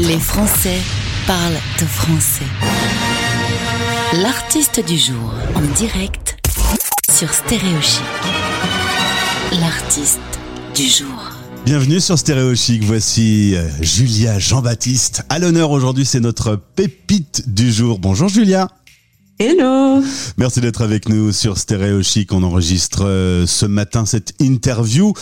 Les Français parlent de français. L'artiste du jour en direct sur Stéréochic. L'artiste du jour. Bienvenue sur Stéréo Chic. Voici euh, Julia Jean-Baptiste. À l'honneur aujourd'hui, c'est notre pépite du jour. Bonjour Julia. Hello Merci d'être avec nous sur Stéréo Chic. On enregistre euh, ce matin cette interview.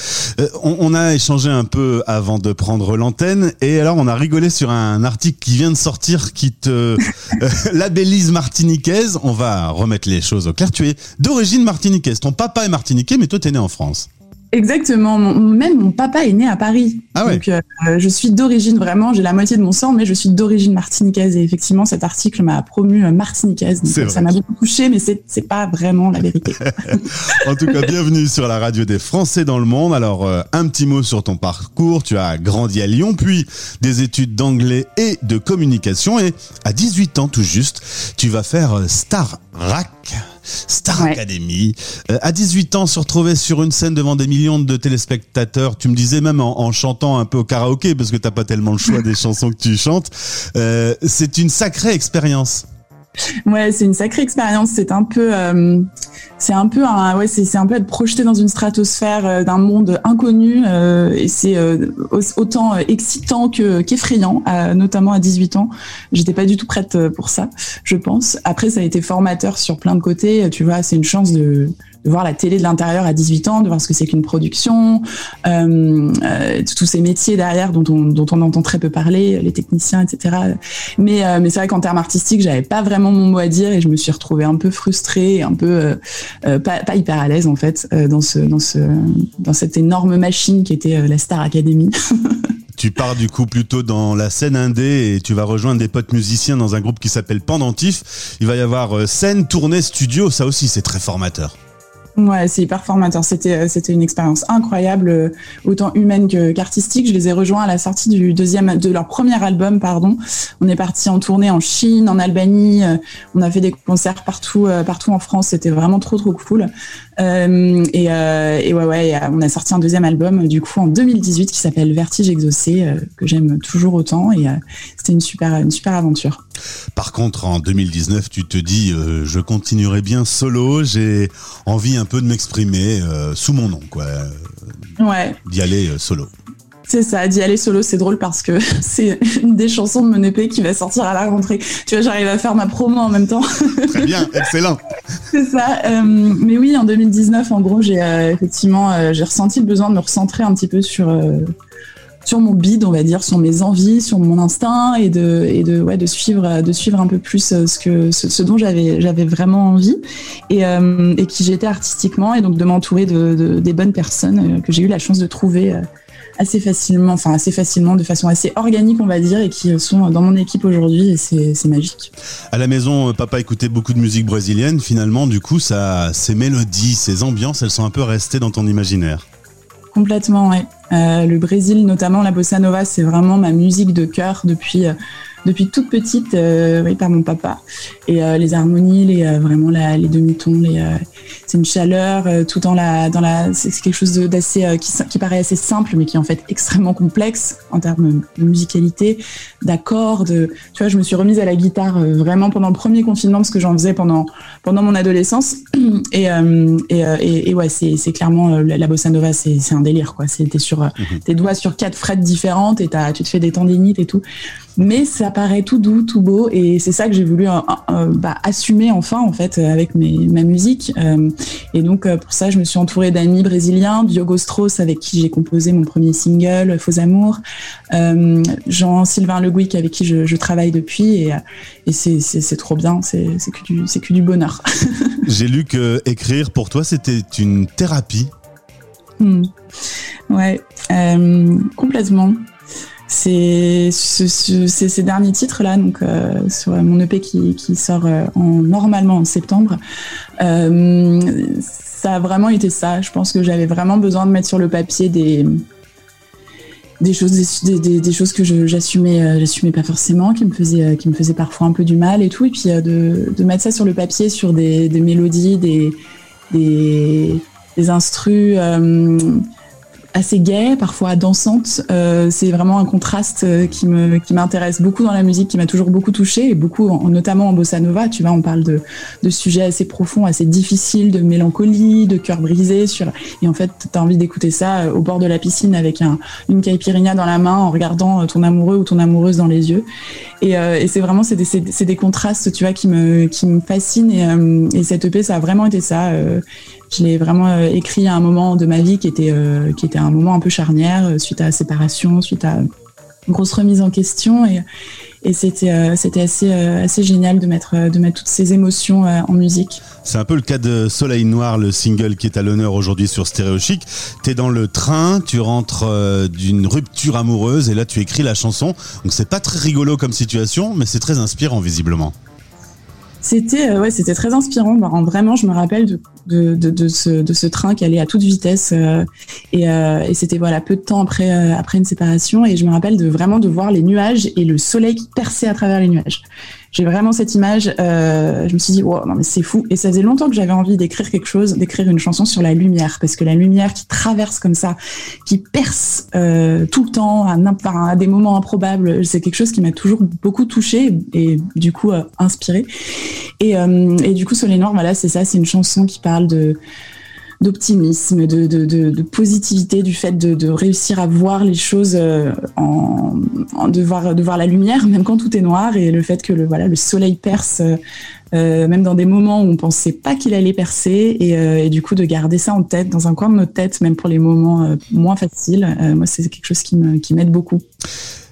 Euh, on, a échangé un peu avant de prendre l'antenne et alors on a rigolé sur un article qui vient de sortir qui te euh, labellise martiniquaise. On va remettre les choses au clair. Tu es d'origine martiniquaise. Ton papa est martiniquais mais toi t'es né en France. Exactement. Mon- même mon papa est né à Paris. Ah ouais. Donc, euh, je suis d'origine vraiment, j'ai la moitié de mon sang, mais je suis d'origine martiniquaise. Et effectivement, cet article m'a promu euh, martiniquaise. Donc, euh, ça m'a beaucoup touché, mais c'est c'est pas vraiment la vérité. En tout cas, bienvenue sur la radio des Français dans le monde. Alors, euh, un petit mot sur ton parcours. Tu as grandi à Lyon, puis des études d'anglais et de communication. Et à 18 ans tout juste, tu vas faire Star Rack, Star Ouais. Academy. Euh, à 18 ans, se retrouver sur une scène devant des millions de téléspectateurs. Tu me disais même en, en chantant un peu au karaoké, parce que t'as pas tellement le choix des chansons que tu chantes. Euh, C'est une sacrée expérience. Ouais, c'est une sacrée expérience. C'est un peu, euh, c'est un peu un, ouais, c'est un peu être projeté dans une stratosphère euh, d'un monde inconnu. euh, et c'est euh, au- autant euh, excitant que qu'effrayant, notamment à 18 ans. J'étais pas du tout prête pour ça, je pense. Après, ça a été formateur sur plein de côtés. Tu vois, c'est une chance de de voir la télé de l'intérieur à 18 ans, de voir ce que c'est qu'une production, euh, euh, tous ces métiers derrière dont on, entend très peu parler, les techniciens, etc. Mais, euh, mais c'est vrai qu'en termes artistiques, j'avais pas vraiment mon mot à dire et je me suis retrouvée un peu frustrée, un peu pas, hyper à l'aise en fait dans ce dans ce dans cette énorme machine qui était la Star Academy. Tu pars du coup plutôt dans la scène indé et tu vas rejoindre des potes musiciens dans un groupe qui s'appelle Pendentif. Il va y avoir scène, tournée, studio, ça aussi c'est très formateur. Ouais, c'est hyper formateur. C'était euh, c'était une expérience incroyable, euh, autant humaine que qu'artistique. Je les ai rejoints à la sortie du deuxième de leur premier album, pardon. On est parti en tournée en Chine, en Albanie. euh, On a fait des concerts partout partout en France. C'était vraiment trop trop cool. Euh, et, euh, et ouais ouais, on a sorti un deuxième album du coup en 2018 qui s'appelle Vertige exaucé que j'aime toujours autant et euh, c'était une super une super aventure. Par contre en 2019 tu te dis euh, je continuerai bien solo, j'ai envie un peu de m'exprimer euh, sous mon nom quoi, Ouais, d'y aller euh, solo. C'est ça, d'y aller solo, c'est drôle parce que c'est une des chansons de mon EP qui va sortir à la rentrée. Tu vois, j'arrive à faire ma promo en même temps. Très bien, excellent. c'est ça. Euh, mais oui, en 2019, en gros, j'ai euh, effectivement, euh, j'ai ressenti le besoin de me recentrer un petit peu sur sur mon bide, on va dire, sur mes envies, sur mon instinct et de suivre de suivre un peu plus euh, ce que ce, dont j'avais vraiment envie et euh, et qui j'étais artistiquement et donc de m'entourer de, de- des bonnes personnes euh, que j'ai eu la chance de trouver. assez facilement, enfin assez facilement, de façon assez organique, on va dire, et qui sont dans mon équipe aujourd'hui, et c'est magique. À la maison, papa écoutait beaucoup de musique brésilienne. Finalement, du coup, ces mélodies, ces ambiances, elles sont un peu restées dans ton imaginaire. Complètement. Euh, le Brésil, notamment la bossa nova, c'est vraiment ma musique de cœur depuis euh, depuis toute petite, euh, oui, par mon papa. Et euh, les harmonies, les euh, vraiment la, les demi-tons, les c'est une chaleur tout dans la dans la c'est quelque chose d'assez qui, qui paraît assez simple, mais qui est en fait extrêmement complexe en termes de musicalité, d'accords. De, tu vois, je me suis remise à la guitare vraiment pendant le premier confinement parce que j'en faisais pendant pendant mon adolescence. Et euh, et, et, et ouais, c'est c'est clairement la, bossa nova, c'est c'est un délire quoi. C'est t'es sur euh, tes doigts sur quatre frettes différentes et t'as tu te fais des tendinites et tout. Mais ça paraît tout doux, tout beau, et c'est ça que j'ai voulu euh, euh, bah, assumer enfin en fait euh, avec mes, ma musique. Et donc pour ça, je me suis entourée d'amis brésiliens, Diogo Strauss avec qui j'ai composé mon premier single, Faux Amour, euh, Jean-Sylvain Le Gouic avec qui je, je travaille depuis, et, et c'est trop bien, c'est que du c'est que du bonheur. J'ai lu que écrire pour toi, c'était une thérapie. Hmm. Ouais, complètement. C'est ce- ce- c'est ces derniers titres là, donc euh, sur mon EP qui, sort euh, en, normalement en septembre. euh, ça a vraiment été ça. Je pense que j'avais vraiment besoin de mettre sur le papier des des choses des, choses que j'assumais euh, j'assumais pas forcément qui me faisaient euh, qui me faisaient parfois un peu du mal et tout et puis euh, de, mettre ça sur le papier sur des, des mélodies des des, instrus euh, assez gaie, parfois dansante. Euh, c'est vraiment un contraste euh, qui me qui m'intéresse beaucoup dans la musique, qui m'a toujours beaucoup touchée et beaucoup, notamment en bossa nova. Tu vois, on parle de de sujets assez profonds, assez difficiles, de mélancolie, de cœur brisé. Sur et en fait, t'as envie d'écouter ça euh, au bord de la piscine avec un une caipirinha dans la main, en regardant ton amoureux ou ton amoureuse dans les yeux. Et, c'est vraiment c'est des des contrastes, tu vois, qui me qui me fascinent et, et cette EP ça a vraiment été ça. Je l'ai vraiment euh, écrit à un moment de ma vie qui était, euh, qui était un moment un peu charnière, euh, suite à la séparation, suite à une grosse remise en question. Et, et c'était c'était assez assez génial de mettre de mettre toutes ces émotions en musique. C'est un peu le cas de Soleil Noir, le single qui est à l'honneur aujourd'hui sur Stéréo Chic. T'es dans le train, tu rentres d'une rupture amoureuse et là tu écris la chanson. Donc c'est pas très rigolo comme situation, mais c'est très inspirant visiblement. C'était ouais, c'était très inspirant. vraiment, je me rappelle de ce, train qui allait à toute vitesse. Euh, et, euh, et c'était voilà peu de temps après, euh, une séparation. Et je me rappelle vraiment de voir les nuages et le soleil qui perçait à travers les nuages j'ai vraiment cette image. Euh, je me suis dit, wow, non mais c'est fou. Et ça faisait longtemps que j'avais envie d'écrire quelque chose, d'écrire une chanson sur la lumière, parce que la lumière qui traverse comme ça, qui perce euh, tout le temps, à, à, des moments improbables, c'est quelque chose qui m'a toujours beaucoup touchée et, du coup euh, inspirée. Et, euh, et du coup, Soleil Noir, voilà, c'est ça, c'est une chanson qui parle de d'optimisme, de, de, de, positivité, du fait de, réussir à voir les choses euh, en, de voir de voir la lumière même quand tout est noir et le fait que le voilà le soleil perce euh, même dans des moments où on pensait pas qu'il allait percer et, euh, et, du coup de garder ça en tête dans un coin de notre tête même pour les moments moins faciles moi c'est quelque chose qui me qui m'aide beaucoup.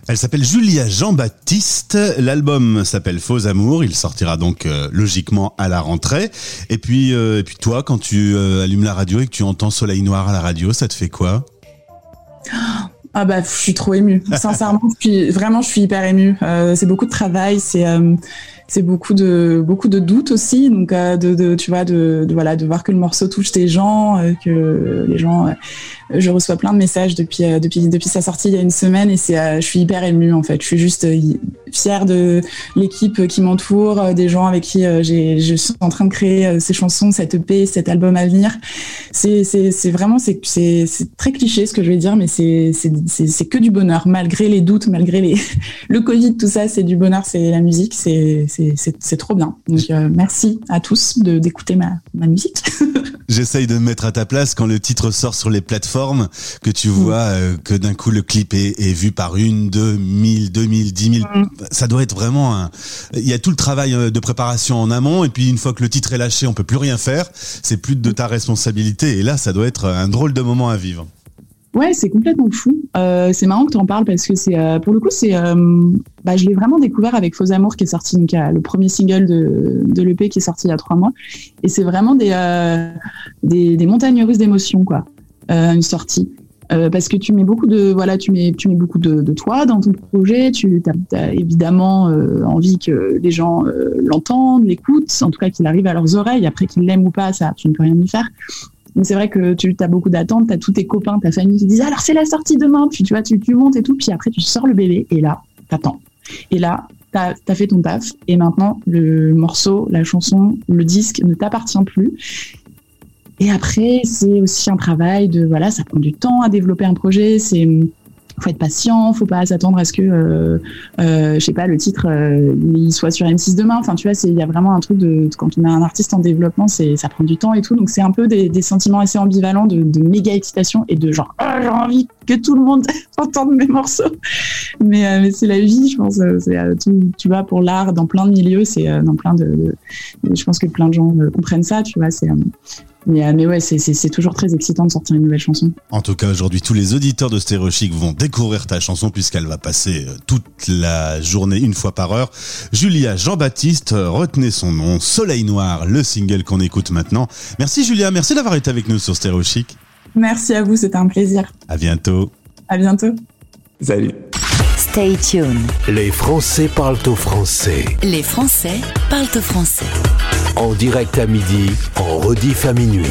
Elle s'appelle Julia Jean-Baptiste. L'album s'appelle Faux Amour. Il sortira donc euh, logiquement à la rentrée. Et puis, euh, puis toi, quand tu euh, allumes la radio et que tu entends Soleil Noir à la radio, ça te fait quoi? Ah bah, je suis trop émue. Sincèrement, vraiment, je suis hyper émue. c'est beaucoup de travail, c'est c'est beaucoup de beaucoup de doutes aussi. Donc, de, de, tu vois, de, voilà, de voir que le morceau touche des gens, que les gens je reçois plein de messages depuis euh, depuis depuis sa sortie il y a une semaine et c'est euh, je suis hyper émue en fait. Je suis juste euh, fière de l'équipe qui m'entoure, des gens avec qui je suis en train de créer ces chansons, cette EP, cet album à venir. C'est c'est c'est vraiment c'est c'est c'est très cliché ce que je vais dire mais c'est c'est c'est que du bonheur malgré les doutes, malgré les le Covid tout ça, c'est du bonheur, c'est la musique, c'est c'est trop bien. Donc merci à tous de d'écouter ma ma musique. J'essaye de me mettre à ta place quand le titre sort sur les plateformes, que tu mm. vois euh, que d'un coup le clip est, est, vu par une, deux mille, deux mille, dix mille. Mm. Ça doit être vraiment un... Il y a tout le travail euh, de préparation en amont et puis une fois que le titre est lâché, on peut plus rien faire. C'est plus de ta responsabilité et là, ça doit être un drôle de moment à vivre. Ouais, c'est complètement fou. Euh, c'est marrant que tu en parles parce que c'est, euh, pour le coup, c'est, euh, bah, je l'ai vraiment découvert avec Faux Amour qui est sorti, donc le premier single de, de l'EP qui est sorti il y a trois mois. Et c'est vraiment des, des, des, montagnes russes d'émotions, quoi, une sortie. parce que tu mets beaucoup de voilà tu mets tu mets beaucoup de, de toi dans ton projet tu as, évidemment envie que les gens l'entendent l'écoutent en tout cas qu'il arrive à leurs oreilles après qu'ils l'aiment ou pas ça tu ne peux rien y faire c'est vrai que tu as beaucoup d'attentes, tu as tous tes copains, ta famille qui disent alors c'est la sortie demain, puis tu vois, tu, montes et tout, puis après tu sors le bébé et là, t'attends. Et là, t'as as fait ton taf et maintenant le morceau, la chanson, le disque ne t'appartient plus. Et après, c'est aussi un travail de voilà, ça prend du temps à développer un projet, c'est faut être patient, faut pas s'attendre à ce que, euh, euh, je sais pas, le titre euh, il soit sur M6 demain. Enfin, tu vois, il y a vraiment un truc de quand on a un artiste en développement, c'est ça prend du temps et tout. Donc c'est un peu des, sentiments assez ambivalents de, de méga excitation et de genre oh, j'ai envie que tout le monde entende mes morceaux. Mais, euh, mais c'est la vie, je pense. Euh, c'est tout, tu vois, pour l'art dans plein de milieux, c'est dans plein de, je pense que plein de gens comprennent ça. Tu vois, mais, euh, ouais, c'est toujours très excitant de sortir une nouvelle chanson. En tout cas, aujourd'hui, tous les auditeurs de Stéréo Chic vont découvrir ta chanson puisqu'elle va passer euh, toute la journée, une fois par heure. Julia Jean-Baptiste, euh, retenez son nom, Soleil Noir, le single qu'on écoute maintenant. Merci Julia, merci d'avoir été avec nous sur Stéréo Chic. Merci à vous, c'était un plaisir. À bientôt. À bientôt. Salut. Stay tuned. Les Français parlent au français. Les Français parlent au français. En direct à midi, en rediff à minuit.